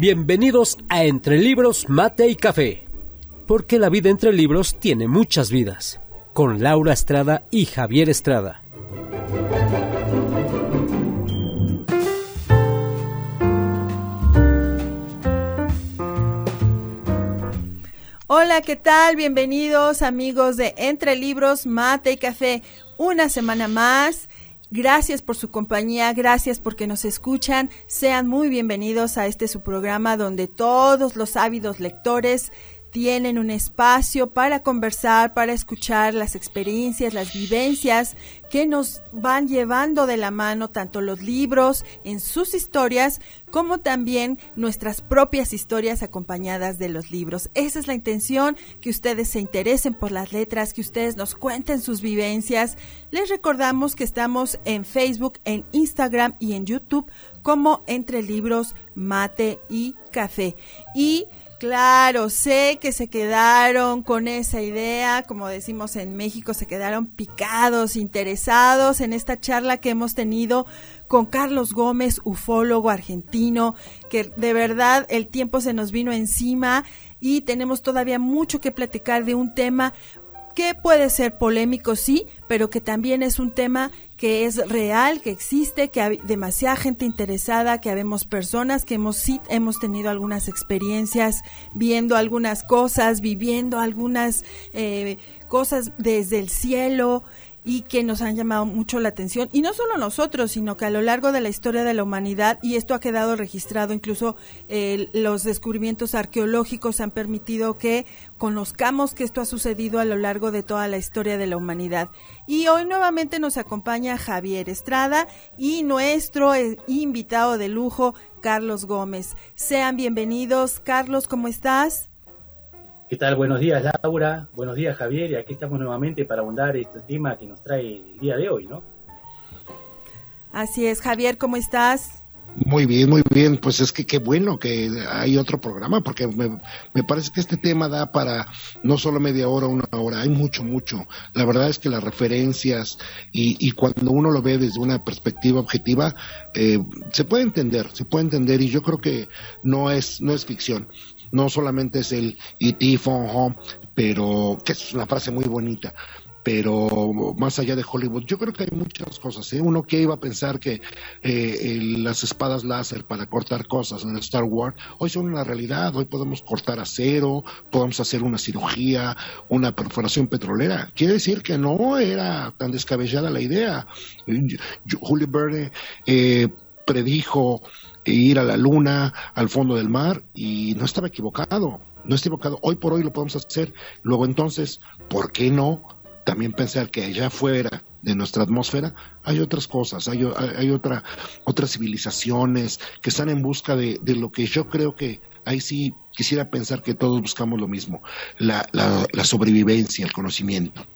Bienvenidos a Entre Libros, Mate y Café, porque la vida entre libros tiene muchas vidas, con Laura Estrada y Javier Estrada. Hola, ¿qué tal? Bienvenidos amigos de Entre Libros, Mate y Café. Una semana más. Gracias por su compañía, gracias porque nos escuchan. Sean muy bienvenidos a este su programa donde todos los ávidos lectores tienen un espacio para conversar, para escuchar las experiencias, las vivencias que nos van llevando de la mano tanto los libros en sus historias como también nuestras propias historias acompañadas de los libros. Esa es la intención, que ustedes se interesen por las letras, que ustedes nos cuenten sus vivencias. Les recordamos que estamos en Facebook, en Instagram y en YouTube como Entre Libros, Mate y Café. Y Claro, sé que se quedaron con esa idea, como decimos en México, se quedaron picados, interesados en esta charla que hemos tenido con Carlos Gómez, ufólogo argentino, que de verdad el tiempo se nos vino encima y tenemos todavía mucho que platicar de un tema que puede ser polémico, sí, pero que también es un tema que es real, que existe, que hay demasiada gente interesada, que habemos personas que hemos sí hemos tenido algunas experiencias, viendo algunas cosas, viviendo algunas eh, cosas desde el cielo, y que nos han llamado mucho la atención. Y no solo nosotros, sino que a lo largo de la historia de la humanidad, y esto ha quedado registrado, incluso los descubrimientos arqueológicos han permitido que conozcamos que esto ha sucedido a lo largo de toda la historia de la humanidad. Y hoy nuevamente nos acompaña Javier Estrada y nuestro eh, invitado de lujo, Carlos Gómez. Sean bienvenidos. Carlos, ¿cómo estás? ¿Qué tal? Buenos días, Laura. Buenos días, Javier. Y aquí estamos nuevamente para abundar este tema que nos trae el día de hoy, ¿no? Así es, Javier, ¿cómo estás? Muy bien, muy bien. Pues es que qué bueno que hay otro programa, porque me, parece que este tema da para no solo media hora, una hora, hay mucho, mucho. La verdad es que las referencias y, y cuando uno lo ve desde una perspectiva objetiva, eh, se puede entender, se puede entender y yo creo que no es, no es ficción no solamente es el E.T. home, pero que es una frase muy bonita, pero más allá de Hollywood, yo creo que hay muchas cosas. ¿eh? Uno que iba a pensar que eh, las espadas láser para cortar cosas en Star Wars, hoy son una realidad. Hoy podemos cortar acero, podemos hacer una cirugía, una perforación petrolera. Quiere decir que no era tan descabellada la idea. Julio Verne eh, predijo ir a la luna, al fondo del mar, y no estaba equivocado, no está equivocado. Hoy por hoy lo podemos hacer. Luego entonces, ¿por qué no también pensar que allá afuera de nuestra atmósfera hay otras cosas, hay, hay otra, otras civilizaciones que están en busca de, de, lo que yo creo que ahí sí quisiera pensar que todos buscamos lo mismo, la, la, la sobrevivencia, el conocimiento.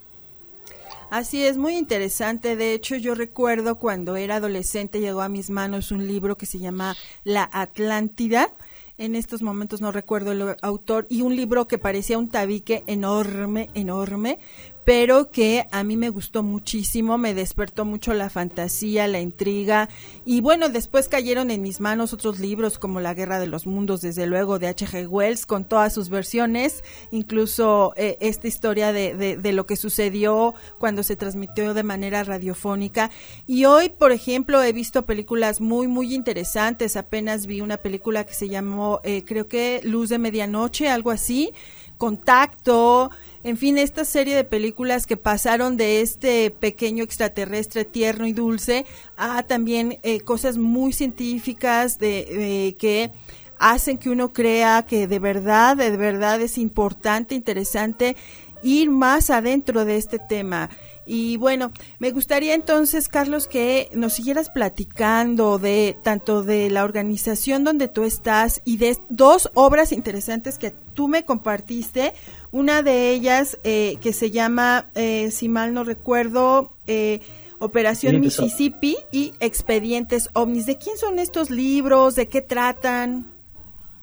Así es, muy interesante. De hecho, yo recuerdo cuando era adolescente llegó a mis manos un libro que se llama La Atlántida. En estos momentos no recuerdo el autor y un libro que parecía un tabique enorme, enorme, pero que a mí me gustó muchísimo, me despertó mucho la fantasía, la intriga y bueno, después cayeron en mis manos otros libros como La Guerra de los Mundos, desde luego de H.G. Wells con todas sus versiones, incluso eh, esta historia de, de, de, lo que sucedió cuando se transmitió de manera radiofónica y hoy, por ejemplo, he visto películas muy, muy interesantes, apenas vi una película que se llamó, eh, creo que Luz de Medianoche, algo así, Contacto, en fin, esta serie de películas que pasaron de este pequeño extraterrestre tierno y dulce a también eh, cosas muy científicas de que hacen que uno crea que de verdad, de verdad es importante, interesante ir más adentro de este tema. Y bueno, me gustaría entonces, Carlos, que nos siguieras platicando de tanto de la organización donde tú estás y de dos obras interesantes que tú me compartiste. Una de ellas eh, que se llama, eh, si mal no recuerdo, eh, Operación Mississippi y Expedientes OVNIs. ¿De quién son estos libros? ¿De qué tratan?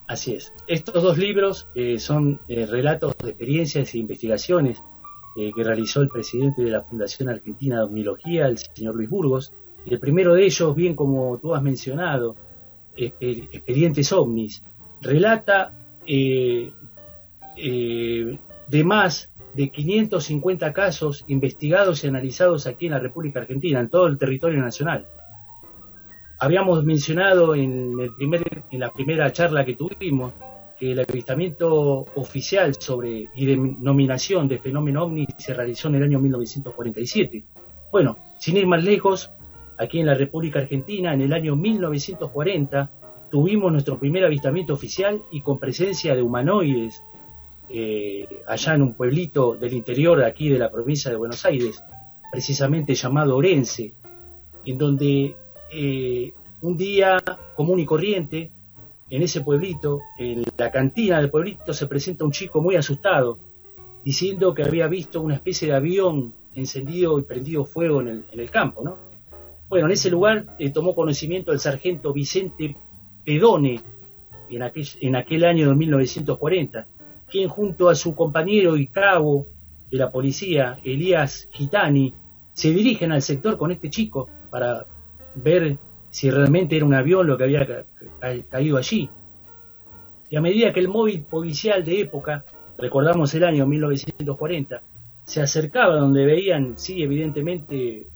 Así es. Estos dos libros son relatos de experiencias e investigaciones eh, que realizó el presidente de la Fundación Argentina de Omnilogía, el señor Luis Burgos. Y el primero de ellos, bien como tú has mencionado, Expedientes OVNIS, relata eh, eh, de más de 550 casos investigados y analizados aquí en la República Argentina, en todo el territorio nacional. Habíamos mencionado en, el primer, en la primera charla que tuvimos el avistamiento oficial sobre y denominación de fenómeno ovni se realizó en el año 1947. Bueno, sin ir más lejos, aquí en la República Argentina, en el año 1940, tuvimos nuestro primer avistamiento oficial y con presencia de humanoides eh, allá en un pueblito del interior aquí de la provincia de Buenos Aires, precisamente llamado Orense, en donde eh, un día común y corriente, en ese pueblito, en la cantina del pueblito, se presenta un chico muy asustado, diciendo que había visto una especie de avión encendido y prendido fuego en el, campo, ¿no? Bueno, en ese lugar eh, tomó conocimiento el sargento Vicente Pedone en aquel, en aquel año de 1940, quien junto a su compañero y cabo de la policía, Elías Gitani, se dirigen al sector con este chico para ver si realmente era un avión lo que había caído allí. Y a medida que el móvil policial de época, recordamos el año 1940, se acercaba donde veían, sí, evidentemente,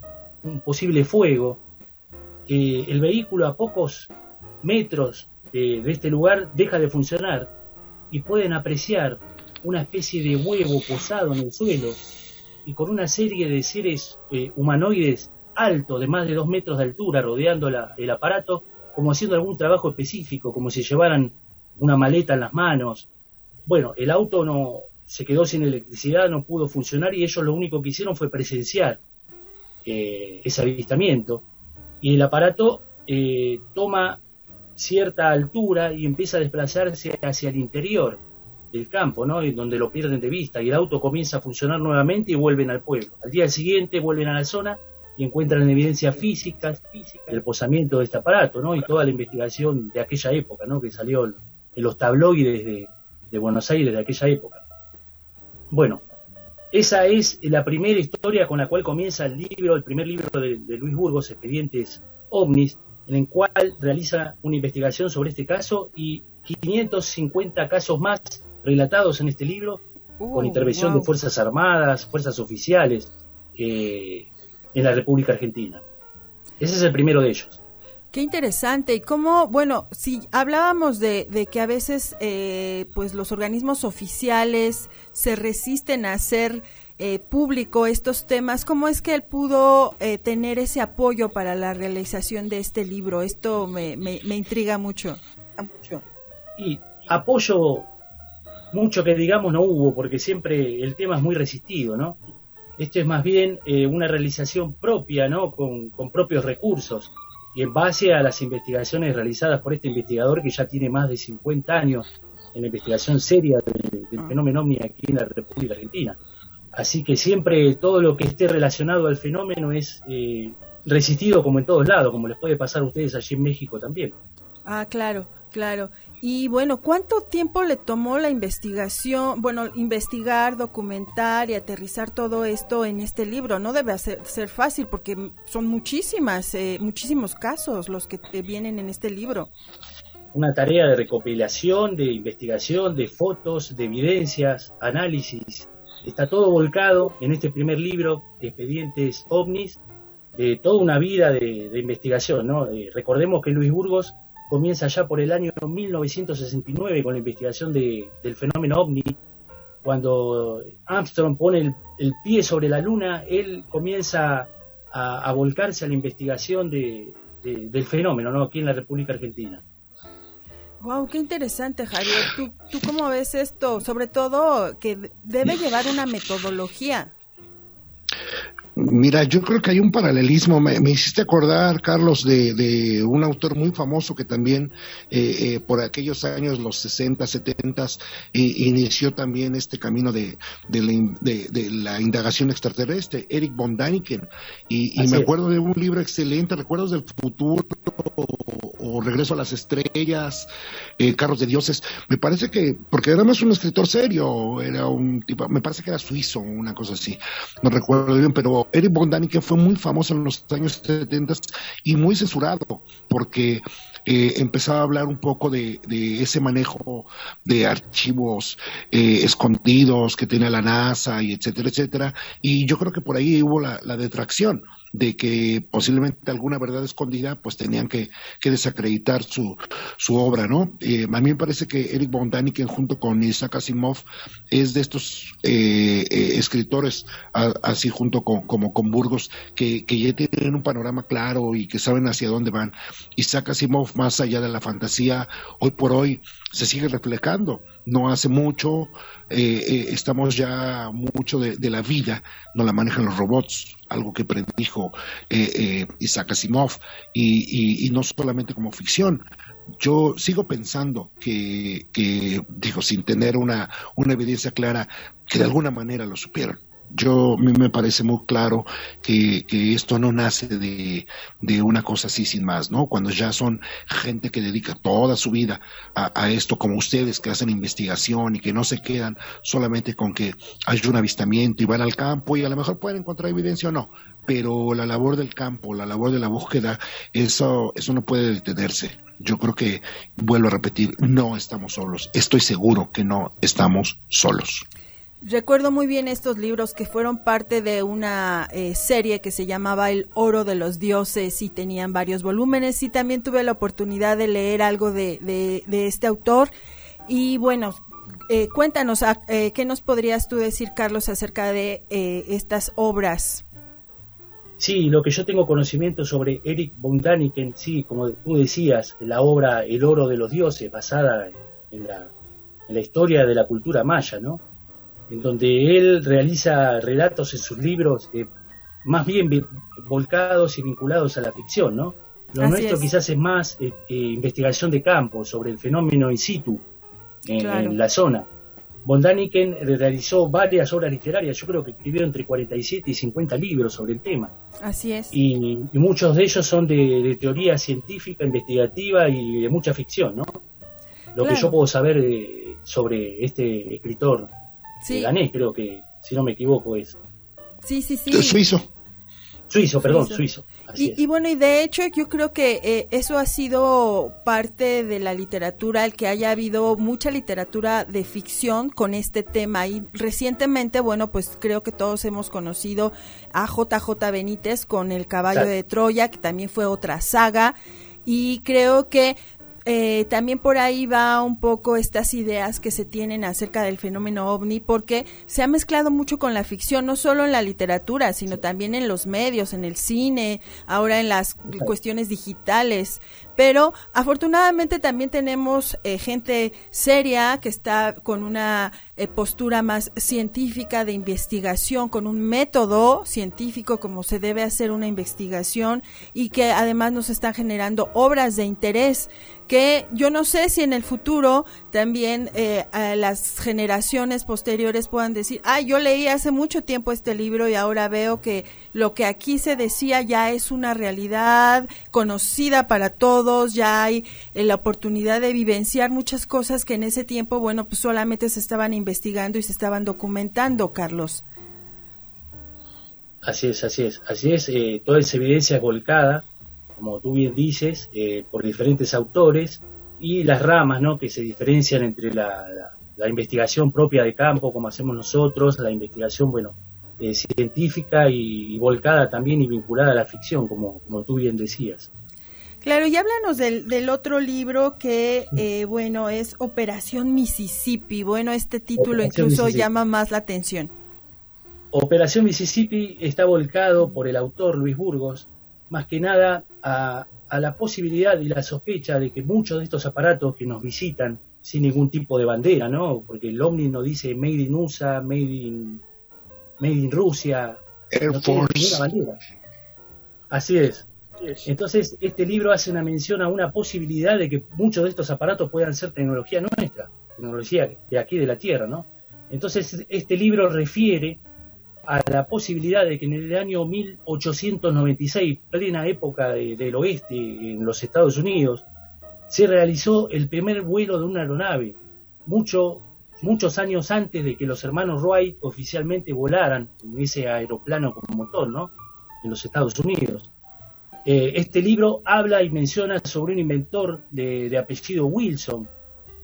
un posible fuego, el vehículo a pocos metros de este lugar deja de funcionar y pueden apreciar una especie de huevo posado en el suelo y con una serie de seres eh, humanoides altos de más de dos metros de altura rodeando el aparato como haciendo algún trabajo específico, como si llevaran una maleta en las manos. Bueno, el auto no se quedó sin electricidad, no pudo funcionar y ellos lo único que hicieron fue presenciar eh, ese avistamiento. Y el aparato eh, toma cierta altura y empieza a desplazarse hacia el interior del campo, ¿no? donde lo pierden de vista y el auto comienza a funcionar nuevamente y vuelven al pueblo. Al día siguiente vuelven a la zona y encuentran evidencias físicas del posamiento de este aparato, ¿no? Y toda la investigación de aquella época, ¿no? Que salió en los tabloides de, Buenos Aires de aquella época. Bueno, esa es la primera historia con la cual comienza el libro, el primer libro de, de Luis Burgos, Expedientes OVNIs, en el cual realiza una investigación sobre este caso y 550 casos más relatados en este libro, con uh, intervención de Fuerzas Armadas, Fuerzas Oficiales eh, en la República Argentina. Ese es el primero de ellos. Qué interesante. Y cómo, bueno, si hablábamos de, de que a veces eh, pues los organismos oficiales se resisten a hacer eh, público estos temas, ¿cómo es que él pudo eh, tener ese apoyo para la realización de este libro? Esto me, me, intriga mucho. Y apoyo mucho que digamos no hubo, porque siempre el tema es muy resistido, ¿no? Esto es más bien eh, una realización propia, ¿no? Con, propios recursos y en base a las investigaciones realizadas por este investigador que ya tiene más de 50 años en la investigación seria del, del ah. fenómeno OVNI aquí en la República Argentina. Así que siempre todo lo que esté relacionado al fenómeno es eh, resistido como en todos lados, como les puede pasar a ustedes allí en México también. Ah, claro, claro. Y bueno, ¿cuánto tiempo le tomó la investigación, bueno, investigar, documentar y aterrizar todo esto en este libro? No debe ser, ser fácil porque son muchísimas, eh, muchísimos casos los que vienen en este libro. Una tarea de recopilación, de investigación, de fotos, de evidencias, análisis, Está todo volcado en este primer libro, Expedientes OVNIs, de toda una vida de, investigación. ¿no? Eh, recordemos que Luis Burgos comienza ya por el año 1969 con la investigación del fenómeno OVNI. Cuando Armstrong pone el, pie sobre la luna, él comienza a, volcarse a la investigación del fenómeno ¿no? aquí en la República Argentina. Wow, qué interesante, Javier. ¿Tú, ¿Tú cómo ves esto? Sobre todo que debe llevar una metodología. Mira, yo creo que hay un paralelismo. Me, hiciste acordar, Carlos, de, un autor muy famoso que también eh, eh, por aquellos años, los 60, 70, inició también este camino de, la, indagación extraterrestre, Eric von Daniken. Y, me acuerdo de un libro excelente, Recuerdos del Futuro o Regreso a las Estrellas, eh, Carros de Dioses. Me parece que, porque era más un escritor serio, era un tipo, me parece que era suizo, una cosa así, no recuerdo bien, pero Eric von Daniken fue muy famoso en los años 70 y muy censurado, porque eh, empezaba a hablar un poco de, ese manejo de archivos eh, escondidos que tiene la NASA y etcétera, etcétera. Y yo creo que por ahí hubo la, detracción de que posiblemente alguna verdad escondida, pues tenían que, desacreditar su, su obra, ¿no? Eh, a mí me parece que Eric von Daniken junto con Isaac Asimov es de estos escritores, así junto con, como con Burgos, que, que ya tienen un panorama claro y que saben hacia dónde van. Isaac Asimov más allá de la fantasía, hoy por hoy se sigue reflejando. No hace mucho, eh, eh, estamos ya mucho de, la vida, no la manejan los robots, algo que predijo eh, Isaac Asimov, y, no solamente como ficción. Yo sigo pensando que, que digo, sin tener una, una evidencia clara, que de alguna manera lo supieron yo a me parece muy claro que, esto no nace de, una cosa así sin más, ¿no? Cuando ya son gente que dedica toda su vida a, esto, como ustedes que hacen investigación y que no se quedan solamente con que hay un avistamiento y van al campo y a lo mejor pueden encontrar evidencia o no, pero la labor del campo, la labor de la búsqueda, eso, eso no puede detenerse. Yo creo que, vuelvo a repetir, no estamos solos. Estoy seguro que no estamos solos. Recuerdo muy bien estos libros que fueron parte de una eh, serie que se llamaba El Oro de los Dioses y tenían varios volúmenes y también tuve la oportunidad de leer algo de, de, este autor y bueno, eh, cuéntanos, ah, eh, ¿qué nos podrías tú decir, Carlos, acerca de estas obras? Sí, lo que yo tengo conocimiento sobre Eric von Daniken, sí, como tú decías, la obra El Oro de los Dioses, basada en la, en la historia de la cultura maya, ¿no? En donde él realiza relatos en sus libros eh, más bien volcados y vinculados a la ficción, ¿no? Lo nuestro quizás es más eh, eh, investigación de campo sobre el fenómeno in situ en, la zona. Von Daniken realizó varias obras literarias, yo creo que escribió entre 47 y 50 libros sobre el tema. Así es. Y, muchos de ellos son de, teoría científica, investigativa y de mucha ficción, ¿no? Lo que yo puedo saber sobre este escritor Sí. Gané, creo que, si no me equivoco, es. Sí, sí, sí. Suizo. Suizo, perdón, suizo. Y, bueno, y de hecho yo creo que eh, eso ha sido parte de la literatura, el que haya habido mucha literatura de ficción con este tema. Y recientemente, bueno, pues creo que todos hemos conocido a JJ Benítez con El caballo de Troya, que también fue otra saga. Y creo que eh, también por ahí va un poco estas ideas que se tienen acerca del fenómeno ovni, porque se ha mezclado mucho con la ficción, no solo en la literatura, sino también en los medios, en el cine, ahora en las cuestiones digitales. Pero afortunadamente también tenemos eh, gente seria que está con una eh, postura más científica de investigación, con un método científico como se debe hacer una investigación y que además nos están generando obras de interés que yo no sé si en el futuro también eh, las generaciones posteriores puedan decir, ah, yo leí hace mucho tiempo este libro y ahora veo que lo que aquí se decía ya es una realidad conocida para todos, ya hay eh, la oportunidad de vivenciar muchas cosas que en ese tiempo, bueno, pues solamente se estaban investigando y se estaban documentando, Carlos. Así es, así es, así es. Eh, toda esa evidencia volcada, como tú bien dices, eh, por diferentes autores y las ramas, ¿no? Que se diferencian entre la, investigación propia de campo, como hacemos nosotros, la investigación, bueno, científica y, volcada también y vinculada a la ficción, como, como tú bien decías. Claro, y háblanos del, del otro libro que, eh, bueno, es Operación Mississippi. Bueno, este título incluso llama más la atención. Operación Mississippi está volcado por el autor Luis Burgos, más que nada a, a la posibilidad y la sospecha de que muchos de estos aparatos que nos visitan sin ningún tipo de bandera, ¿no? Porque el Omni no dice Made in USA, Made in, made in Rusia, Air Force. bandera. Así es. Entonces, este libro hace una mención a una posibilidad de que muchos de estos aparatos puedan ser tecnología nuestra, tecnología de aquí de la Tierra, ¿no? Entonces, este libro refiere a la posibilidad de que en el año 1896, plena época del oeste en los Estados Unidos, se realizó el primer vuelo de una aeronave, mucho, muchos años antes de que los hermanos Wright oficialmente volaran en ese aeroplano con motor, ¿no? En los Estados Unidos. Eh, este libro habla y menciona sobre un inventor de, apellido Wilson,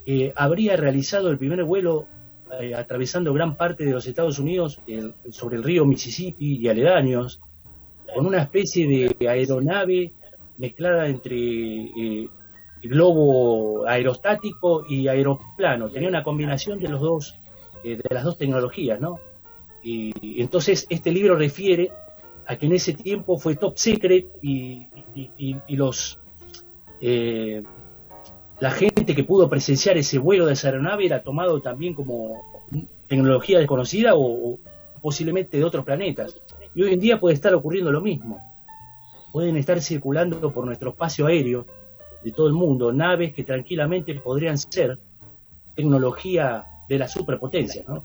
que habría realizado el primer vuelo eh, atravesando gran parte de los Estados Unidos sobre el río Mississippi y aledaños, con una especie de aeronave mezclada entre eh, globo aerostático y aeroplano. Tenía una combinación de los dos, de las dos tecnologías, ¿no? Y entonces este libro refiere a que en ese tiempo fue top secret y, los eh, la gente que pudo presenciar ese vuelo de esa aeronave era tomado también como tecnología desconocida o, posiblemente de otros planetas. Y hoy en día puede estar ocurriendo lo mismo. Pueden estar circulando por nuestro espacio aéreo de todo el mundo naves que tranquilamente podrían ser tecnología de la superpotencia, ¿no?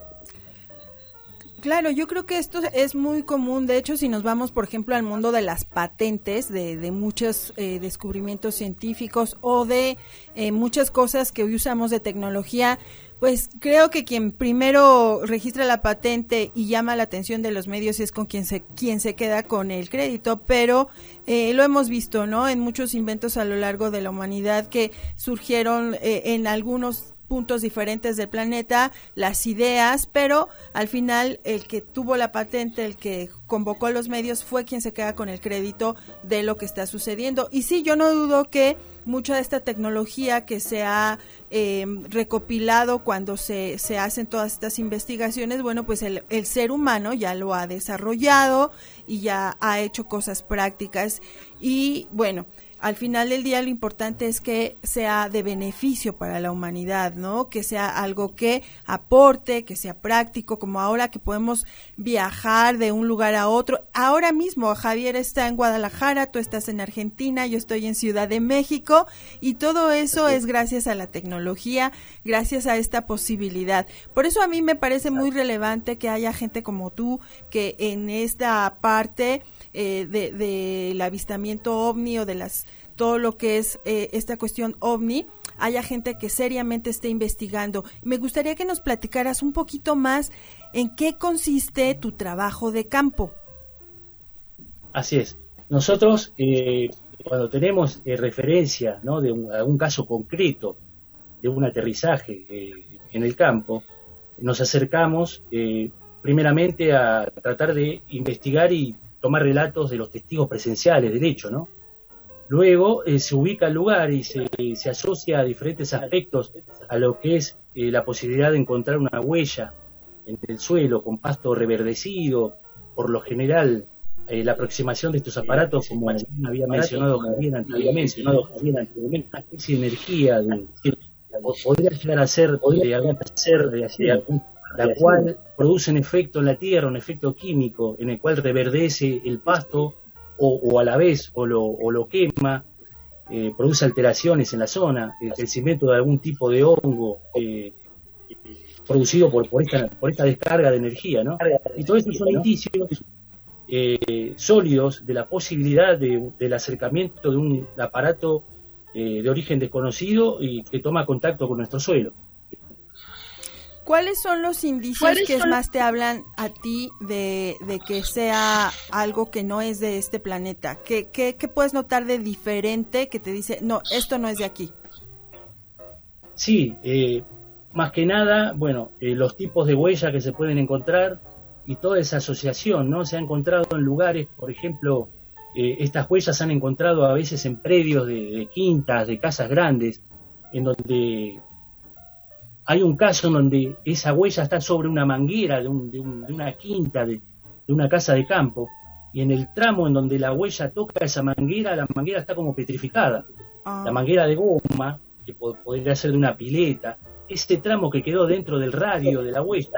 Claro, yo creo que esto es muy común. De hecho, si nos vamos, por ejemplo, al mundo de las patentes, de, de muchos eh, descubrimientos científicos o de eh, muchas cosas que hoy usamos de tecnología, pues creo que quien primero registra la patente y llama la atención de los medios es con quien se, quien se queda con el crédito, pero eh, lo hemos visto, ¿no? En muchos inventos a lo largo de la humanidad que surgieron en algunos puntos diferentes del planeta, las ideas, pero al final el que tuvo la patente, el que convocó a los medios, fue quien se queda con el crédito de lo que está sucediendo. Y sí, yo no dudo que mucha de esta tecnología que se ha em, recopilado cuando se, se hacen todas estas investigaciones, bueno, pues el, el ser humano ya lo ha desarrollado y ya ha hecho cosas prácticas. Y bueno, al final del día lo importante es que sea de beneficio para la humanidad, ¿no? Que sea algo que aporte, que sea práctico, como ahora que podemos viajar de un lugar a otro. Ahora mismo Javier está en Guadalajara, tú estás en Argentina, yo estoy en Ciudad de México y todo eso es gracias a la tecnología, gracias a esta posibilidad. Por eso a mí me parece muy relevante que haya gente como tú que en esta parte eh, de, del avistamiento ovni o de las todo lo que es eh, esta cuestión ovni, haya gente que seriamente esté investigando. Me gustaría que nos platicaras un poquito más en qué consiste tu trabajo de campo. Así es. Nosotros, eh, cuando tenemos referencia ¿no? de un, algún caso concreto de un aterrizaje en el campo, nos acercamos primeramente a tratar de investigar y tomar relatos de los testigos presenciales del hecho, ¿no? Luego eh, se ubica el lugar y se, se, asocia a diferentes aspectos a lo que es eh, la posibilidad de encontrar una huella en el suelo con pasto reverdecido, por lo general eh, la aproximación de estos aparatos, como había mencionado Javier anteriormente, una especie de energía, de, podría llegar a ser, podría ser de, de, la cual produce un efecto en la tierra, un efecto químico en el cual reverdece el pasto o, a la vez o lo, o lo quema, eh, produce alteraciones en la zona, el crecimiento de algún tipo de hongo eh, producido por, por, esta, por esta descarga de energía. ¿no? Y todo esto son indicios eh, sólidos de la posibilidad del acercamiento de un aparato de origen desconocido y que toma contacto con nuestro suelo. ¿Cuáles son los indicios que más te hablan a ti de, que sea algo que no es de este planeta? ¿Qué, qué, puedes notar de diferente que te dice, no, esto no es de aquí? Sí, eh, más que nada, bueno, eh, los tipos de huellas que se pueden encontrar y toda esa asociación, ¿no? Se ha encontrado en lugares, por ejemplo, eh, estas huellas se han encontrado a veces en predios de quintas, de casas grandes, en donde hay un caso en donde esa huella está sobre una manguera de, una quinta, de, una casa de campo, y en el tramo en donde la huella toca esa manguera, la manguera está como petrificada. Ah. La manguera de goma, que podría ser de una pileta, ese tramo que quedó dentro del radio de la huella,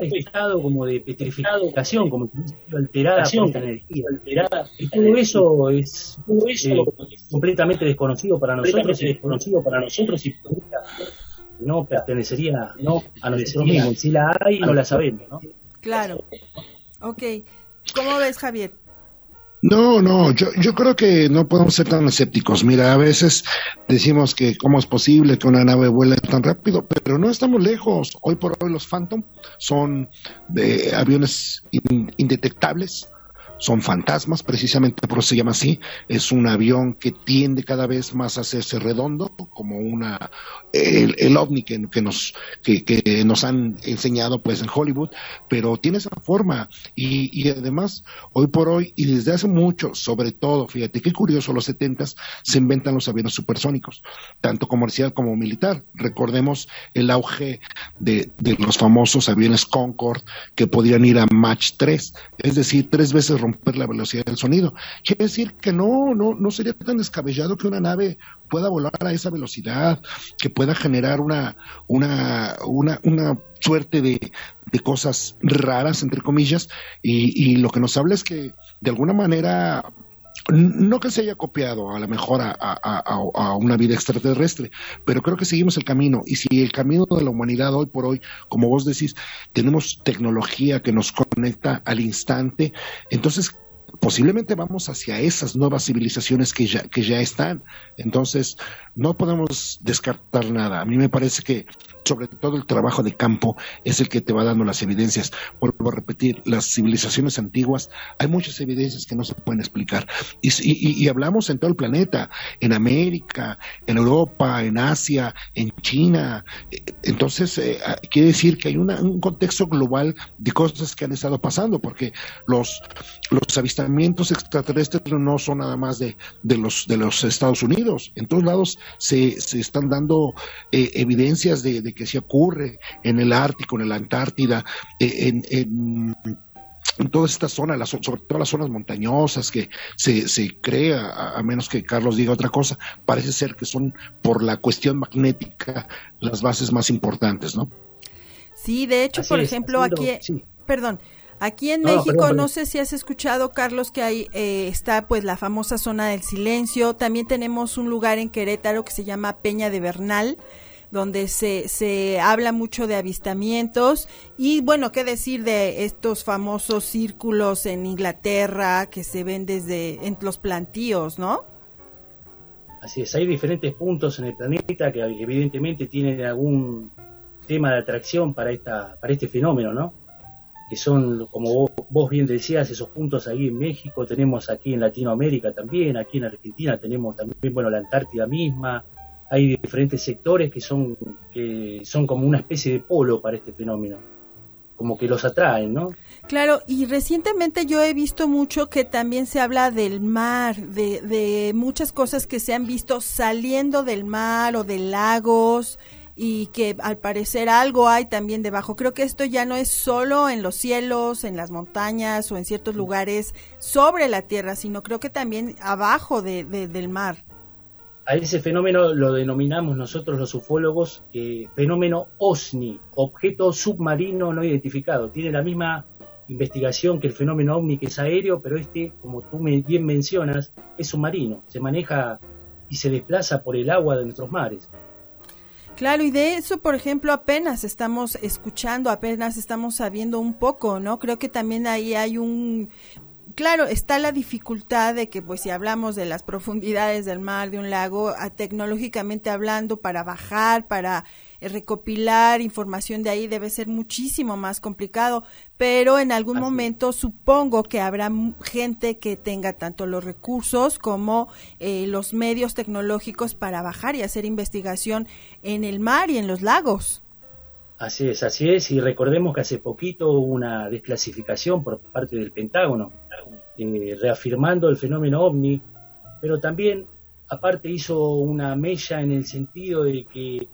estado como de petrificación, como si alterada por esta energía. Alterada. Y todo eso es, eh, completamente desconocido para nosotros y desconocido para nosotros y no pertenecería no, a nosotros mismos. Si la hay, no la sabemos, ¿no? Claro. Ok. ¿Cómo ves, Javier? No, no, yo, yo creo que no podemos ser tan escépticos. Mira, a veces decimos que cómo es posible que una nave vuele tan rápido, pero no estamos lejos. Hoy por hoy los Phantom son de aviones indetectables son fantasmas, precisamente por eso se llama así. Es un avión que tiende cada vez más a hacerse redondo, como una el, el ovni que, nos que, que, nos han enseñado pues en Hollywood, pero tiene esa forma y, y además hoy por hoy y desde hace mucho, sobre todo, fíjate qué curioso, los setentas se inventan los aviones supersónicos, tanto comercial como militar. Recordemos el auge de, de los famosos aviones Concorde que podían ir a Mach 3, es decir, tres veces romper la velocidad del sonido. Quiere decir que no, no, no sería tan descabellado que una nave pueda volar a esa velocidad, que pueda generar una, una, una, una suerte de, de cosas raras, entre comillas, y, y lo que nos habla es que de alguna manera no que se haya copiado a lo mejor a, a, una vida extraterrestre, pero creo que seguimos el camino. Y si el camino de la humanidad hoy por hoy, como vos decís, tenemos tecnología que nos conecta al instante, entonces posiblemente vamos hacia esas nuevas civilizaciones que ya, que ya están. Entonces, no podemos descartar nada. A mí me parece que sobre todo el trabajo de campo es el que te va dando las evidencias. Vuelvo a repetir, las civilizaciones antiguas, hay muchas evidencias que no se pueden explicar. Y, y, y hablamos en todo el planeta, en América, en Europa, en Asia, en China. Entonces, eh, quiere decir que hay un contexto global de cosas que han estado pasando, porque los, los avistamientos extraterrestres no son nada más de, de, los, de los Estados Unidos. En todos lados se, se están dando eh, evidencias de, de, que se ocurre en el Ártico, en la Antártida, eh, en, en en toda esta zona, las, sobre todo las zonas montañosas que se, se crea, a, a, menos que Carlos diga otra cosa, parece ser que son por la cuestión magnética las bases más importantes, ¿no? Sí, de hecho, Así por es, ejemplo, aquí, sí. perdón, Aquí en no, México, perdón, perdón. no sé si has escuchado, Carlos, que ahí eh, está pues la famosa zona del silencio. También tenemos un lugar en Querétaro que se llama Peña de Bernal, donde se, se habla mucho de avistamientos. Y bueno, qué decir de estos famosos círculos en Inglaterra que se ven desde en los plantíos, ¿no? Así es, hay diferentes puntos en el planeta que evidentemente tienen algún tema de atracción para esta para este fenómeno, ¿no? que son, como vos, vos, bien decías, esos puntos ahí en México, tenemos aquí en Latinoamérica también, aquí en Argentina tenemos también, bueno, la Antártida misma, hay diferentes sectores que son, que son como una especie de polo para este fenómeno, como que los atraen, ¿no? Claro, y recientemente yo he visto mucho que también se habla del mar, de, de muchas cosas que se han visto saliendo del mar o de lagos, y que al parecer algo hay también debajo. Creo que esto ya no es solo en los cielos, en las montañas o en ciertos lugares sobre la tierra, sino creo que también abajo de, de, del mar. A ese fenómeno lo denominamos nosotros los ufólogos eh, fenómeno OSNI, objeto submarino no identificado. Tiene la misma investigación que el fenómeno OVNI que es aéreo, pero este, como tú bien mencionas, es submarino. Se maneja y se desplaza por el agua de nuestros mares. Claro, y de eso, por ejemplo, apenas estamos escuchando, apenas estamos sabiendo un poco, ¿no? Creo que también ahí hay un... Claro, está la dificultad de que, pues, si hablamos de las profundidades del mar, de un lago, a, tecnológicamente hablando, para bajar, para recopilar información de ahí debe ser muchísimo más complicado, pero en algún Así. momento supongo que habrá gente que tenga tanto los recursos como eh, los medios tecnológicos para bajar y hacer investigación en el mar y en los lagos. Así es, así es, y recordemos que hace poquito hubo una desclasificación por parte del Pentágono, eh, reafirmando el fenómeno ovni, pero también aparte hizo una mella en el sentido de que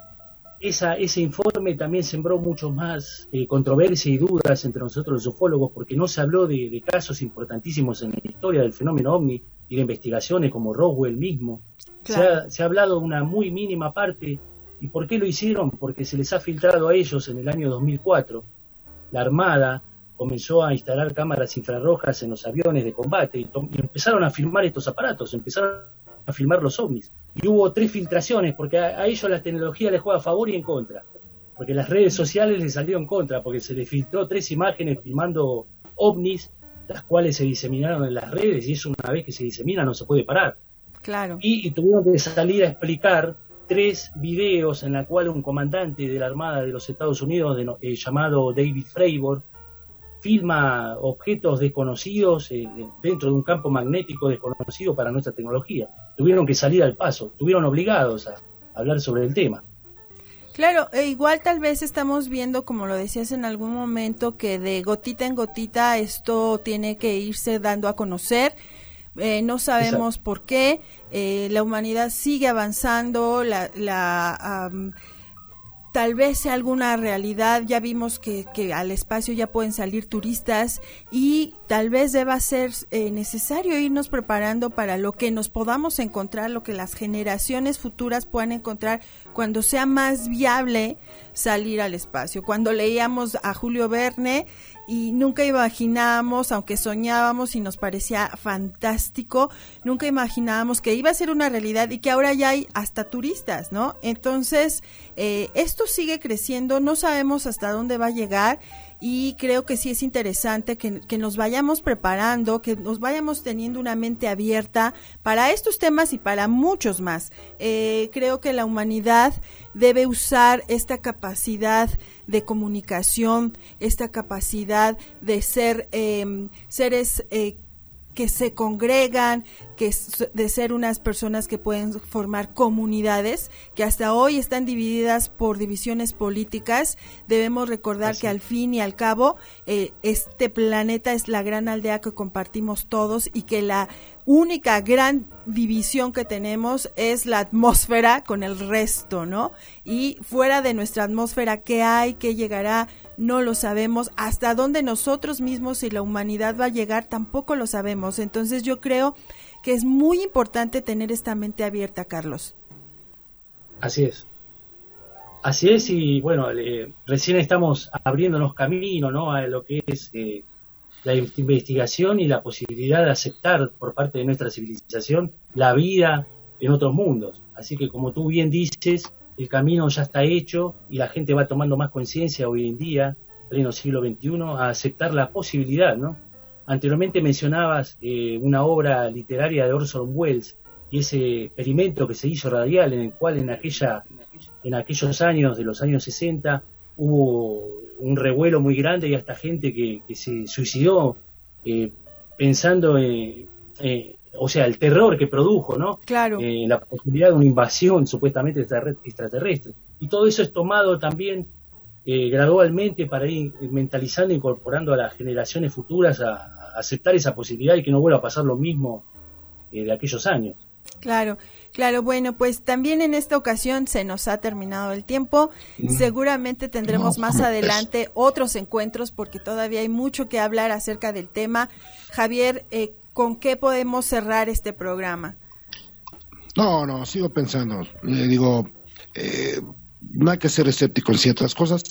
esa, ese informe también sembró mucho más eh, controversia y dudas entre nosotros los ufólogos porque no se habló de, de, casos importantísimos en la historia del fenómeno ovni y de investigaciones como Roswell mismo. Claro. Se, ha, se ha hablado de una muy mínima parte. ¿Y por qué lo hicieron? Porque se les ha filtrado a ellos en el año 2004. La Armada comenzó a instalar cámaras infrarrojas en los aviones de combate y, y empezaron a filmar estos aparatos, empezaron a filmar los ovnis. Y hubo tres filtraciones, porque a, a, ellos la tecnología les juega a favor y en contra. Porque las redes sociales les salió en contra, porque se les filtró tres imágenes filmando ovnis las cuales se diseminaron en las redes y eso una vez que se disemina no se puede parar. Claro. Y, tuvieron que salir a explicar tres videos en la cual un comandante de la Armada de los Estados Unidos eh, llamado David Fravor filma objetos desconocidos eh, dentro de un campo magnético desconocido para nuestra tecnología. Tuvieron que salir al paso, tuvieron obligados a hablar sobre el tema. Claro, e igual tal vez estamos viendo, como lo decías en algún momento, que de gotita en gotita esto tiene que irse dando a conocer. Eh, no sabemos por qué. Eh, la humanidad sigue avanzando, la, la tal vez sea alguna realidad, ya vimos que, que, al espacio ya pueden salir turistas y tal vez deba ser eh, necesario irnos preparando para lo que nos podamos encontrar, lo que las generaciones futuras puedan encontrar cuando sea más viable salir al espacio. Cuando leíamos a Julio Verne y nunca imaginábamos, aunque soñábamos y nos parecía fantástico, nunca imaginábamos que iba a ser una realidad y que ahora ya hay hasta turistas, ¿no? Entonces, eh, esto sigue creciendo, no sabemos hasta dónde va a llegar y creo que sí es interesante que, que, nos vayamos preparando, que nos vayamos teniendo una mente abierta para estos temas y para muchos más. Eh, creo que la humanidad debe usar esta capacidad de comunicación, esta capacidad de ser eh, seres eh, que se congregan, que de ser unas personas que pueden formar comunidades, que hasta hoy están divididas por divisiones políticas. Debemos recordar que al fin y al cabo eh, este planeta es la gran aldea que compartimos todos y que la única gran división que tenemos es la atmósfera con el resto, ¿no? Y fuera de nuestra atmósfera, ¿qué hay? ¿Qué llegará? No lo sabemos. Hasta dónde nosotros mismos y la humanidad va a llegar, tampoco lo sabemos. Entonces yo creo que es muy importante tener esta mente abierta, Carlos. Así es. Así es, y bueno, eh, recién estamos abriéndonos camino, ¿no? A lo que es eh, la investigación y la posibilidad de aceptar por parte de nuestra civilización la vida en otros mundos. Así que como tú bien dices, el camino ya está hecho y la gente va tomando más conciencia hoy en día, pleno siglo XXI, a aceptar la posibilidad, ¿no? Anteriormente mencionabas eh, una obra literaria de Orson Welles y ese experimento que se hizo radial en el cual en aquella en aquellos años de los años 60 hubo un revuelo muy grande y hasta gente que, se suicidó eh, pensando en, eh, o sea, el terror que produjo, ¿no? Claro. Eh, la posibilidad de una invasión supuestamente extraterrestre. Y todo eso es tomado también gradualmente para ir mentalizando, incorporando a las generaciones futuras a, a, aceptar esa posibilidad y que no vuelva a pasar lo mismo de aquellos años. Claro, claro. Bueno, pues también en esta ocasión se nos ha terminado el tiempo. Mm. Seguramente tendremos más adelante otros encuentros porque todavía hay mucho que hablar acerca del tema. Javier, eh, ¿con qué podemos cerrar este programa? No, no, sigo pensando. Le digo, eh, no hay que ser escéptico en ciertas cosas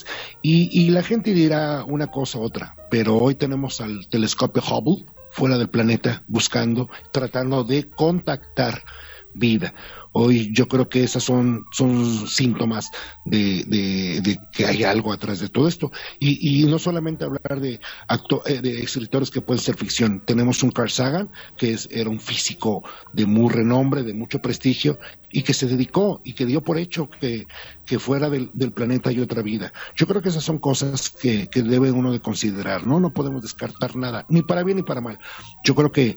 y, y la gente dirá una cosa u otra, pero hoy tenemos al telescopio Hubble fuera del planeta buscando, tratando de contactar vida. Hoy yo creo que esas son, son síntomas de, que hay algo atrás de todo esto. Y, no solamente hablar eh, de escritores que pueden ser ficción. Tenemos un Carl Sagan, que es, era un físico de muy renombre, de mucho prestigio, y que se dedicó y que dio por hecho que, fuera del, del planeta hay otra vida. Yo creo que esas son cosas que, que debe uno de considerar, ¿no? No podemos descartar nada, ni para bien ni para mal. Yo creo que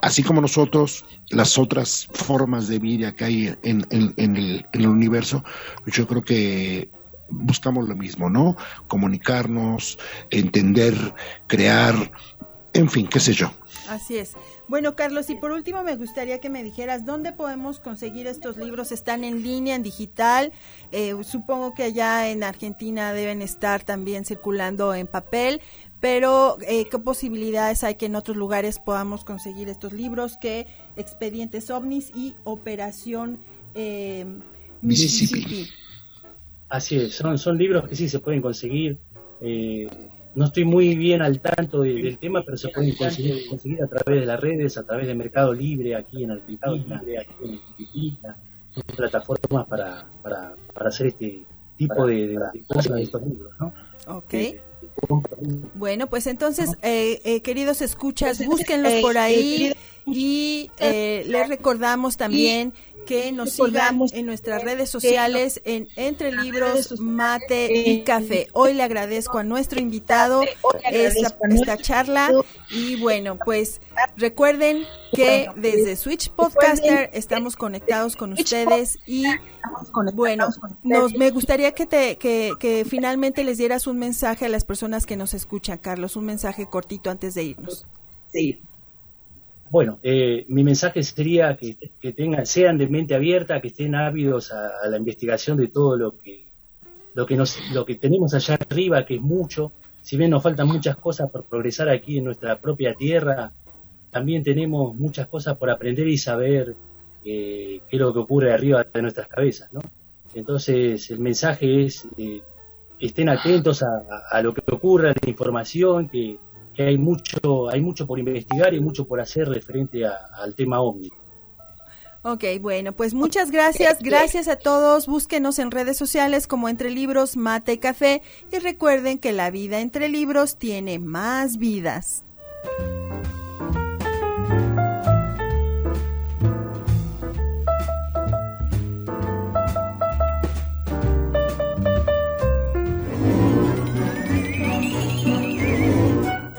así como nosotros, las otras formas de vida que hay en, el, universo, yo creo que buscamos lo mismo, ¿no? Comunicarnos, entender, crear, en fin, qué sé yo. Así es. Bueno, Carlos, y por último me gustaría que me dijeras dónde podemos conseguir estos libros. ¿Están en línea, en digital? Eh, supongo que allá en Argentina deben estar también circulando en papel, pero eh, ¿qué posibilidades hay que en otros lugares podamos conseguir estos libros? que Expedientes OVNIs y Operación eh, Mississippi. Así es, son, son libros que sí se pueden conseguir. Eh, no estoy muy bien al tanto del tema, pero se pueden conseguir, conseguir, a través de las redes, a través de Mercado Libre, aquí en Argentina, aquí en plataformas para, para, para hacer este tipo de, de, cosas de estos libros, ¿no? Ok. Eh, Bueno, pues entonces, eh, eh, queridos escuchas, búsquenlos por ahí y les recordamos también que nos sigan en nuestras redes sociales en Entre Libros, Mate y Café. Hoy le agradezco a nuestro invitado esta, esta charla. y bueno, pues recuerden que desde Switch Podcaster estamos conectados con ustedes y bueno, nos, me gustaría que, te, que, que finalmente les dieras un mensaje a las personas que nos escuchan, Carlos, un mensaje cortito antes de irnos. Sí, bueno, eh, mi mensaje sería que, tengan, sean de mente abierta, que estén ávidos a, la investigación de todo lo que, lo que nos, lo que tenemos allá arriba, que es mucho. Si bien nos faltan muchas cosas por progresar aquí en nuestra propia tierra, también tenemos muchas cosas por aprender y saber eh, qué es lo que ocurre arriba de nuestras cabezas, ¿no? Entonces, el mensaje es eh, que estén atentos a, a, lo que ocurre, a la información, que, que hay mucho, hay mucho por investigar y mucho por hacer referente al tema OVNI. Ok, bueno, pues muchas gracias, gracias a todos, búsquenos en redes sociales como Entre Libros, Mate y Café y recuerden que la vida entre libros tiene más vidas.